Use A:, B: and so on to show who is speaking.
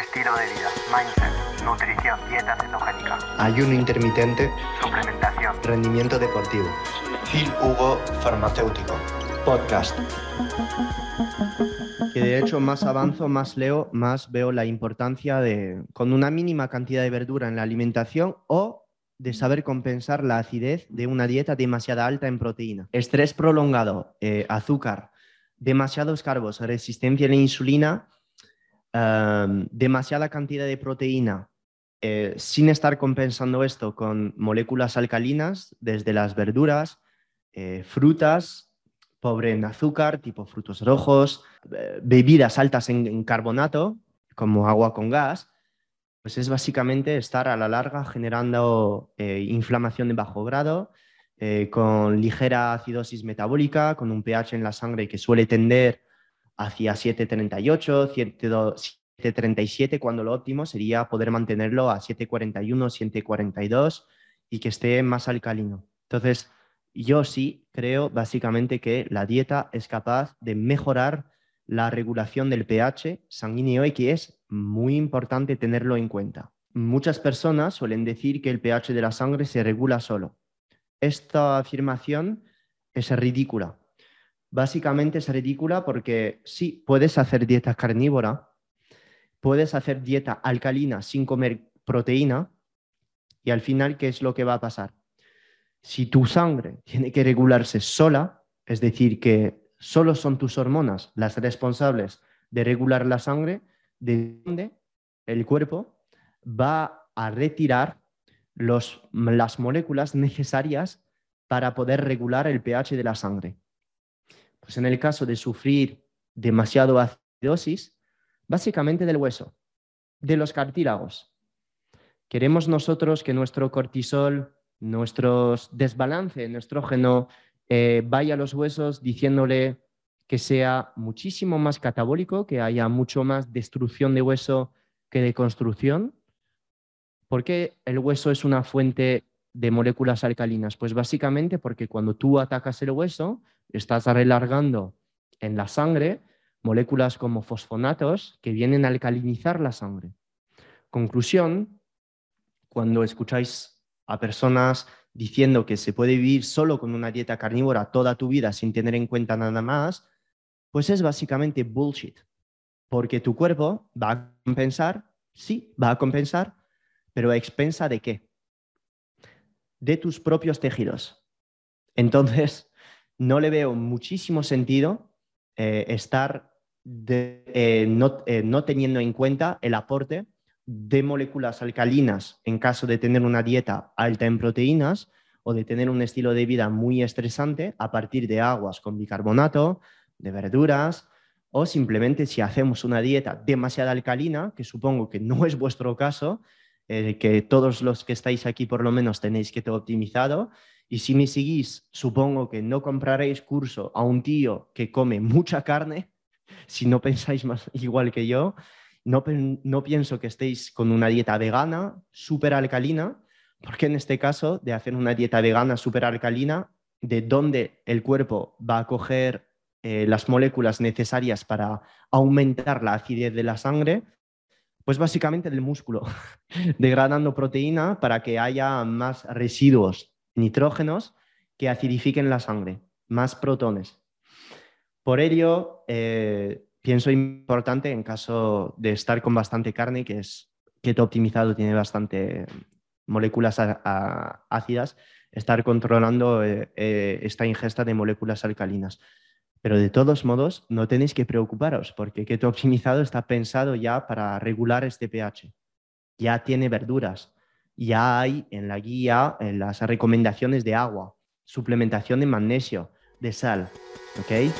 A: estilo de vida, mindset, nutrición, dieta cetogénica,
B: ayuno intermitente,
A: suplementación,
B: rendimiento deportivo. Phil Hugo Farmacéutico, podcast. Que de hecho más avanzo, más leo, más veo la importancia de, con una mínima cantidad de verdura en la alimentación o de saber compensar la acidez de una dieta demasiado alta en proteína. Estrés prolongado, eh, azúcar, demasiados carbos, resistencia a la insulina, em, demasiada cantidad de proteína, eh, sin estar compensando esto con moléculas alcalinas desde las verduras, eh, frutas, pobre en azúcar, tipo frutos rojos, eh, bebidas altas en, carbonato, como agua con gas, pues es básicamente estar a la larga generando inflamación de bajo grado, con ligera acidosis metabólica, con un pH en la sangre que suele tender hacia 738, 737, cuando lo óptimo sería poder mantenerlo a 741, 742 y que esté más alcalino. Entonces, yo sí creo básicamente que la dieta es capaz de mejorar la regulación del pH sanguíneo y que es muy importante tenerlo en cuenta. Muchas personas suelen decir que el pH de la sangre se regula solo. Esta afirmación es ridícula. Básicamente es ridícula porque sí, puedes hacer dieta carnívora, puedes hacer dieta alcalina sin comer proteína y al final, ¿qué es lo que va a pasar? Si tu sangre tiene que regularse sola, es decir, que solo son tus hormonas las responsables de regular la sangre, de dónde el cuerpo va a retirar las moléculas necesarias para poder regular el pH de la sangre. Pues en el caso de sufrir demasiado acidosis, básicamente del hueso, de los cartílagos. Queremos nosotros que nuestro cortisol nuestro desbalance en estrógeno eh, vaya a los huesos diciéndole que sea muchísimo más catabólico, que haya mucho más destrucción de hueso que de construcción. ¿Por qué el hueso es una fuente de moléculas alcalinas? Pues básicamente porque cuando tú atacas el hueso, estás relargando en la sangre moléculas como fosfonatos que vienen a alcalinizar la sangre. Conclusión, cuando escucháis a personas diciendo que se puede vivir solo con una dieta carnívora toda tu vida sin tener en cuenta nada más, pues es básicamente bullshit. Porque tu cuerpo va a compensar, sí, va a compensar, pero a expensa de qué? De tus propios tejidos. Entonces, no le veo muchísimo sentido eh, estar eh, no, eh, no teniendo en cuenta el aporte de moléculas alcalinas en caso de tener una dieta alta en proteínas o de tener un estilo de vida muy estresante a partir de aguas con bicarbonato, de verduras, o simplemente si hacemos una dieta demasiado alcalina, que supongo que no es vuestro caso, eh, que todos los que estáis aquí por lo menos tenéis que todo optimizado, y si me seguís, supongo que no compraréis curso a un tío que come mucha carne, si no pensáis más igual que yo, no, pienso que estéis con una dieta vegana súper alcalina, porque en este caso, de hacer una dieta vegana súper alcalina, de dónde el cuerpo va a coger eh, las moléculas necesarias para aumentar la acidez de la sangre, pues básicamente del músculo, degradando proteína para que haya más residuos nitrógenos que acidifiquen la sangre, más protones. Por ello, eh, pienso importante en caso de estar con bastante carne, que es keto optimizado, tiene bastante moléculas ácidas, estar controlando eh, eh, esta ingesta de moléculas alcalinas. Pero de todos modos, no tenéis que preocuparos porque keto optimizado está pensado ya para regular este pH. Ya tiene verduras, ya hay en la guía, en las recomendaciones de agua, suplementación de magnesio, de sal. ¿ok?,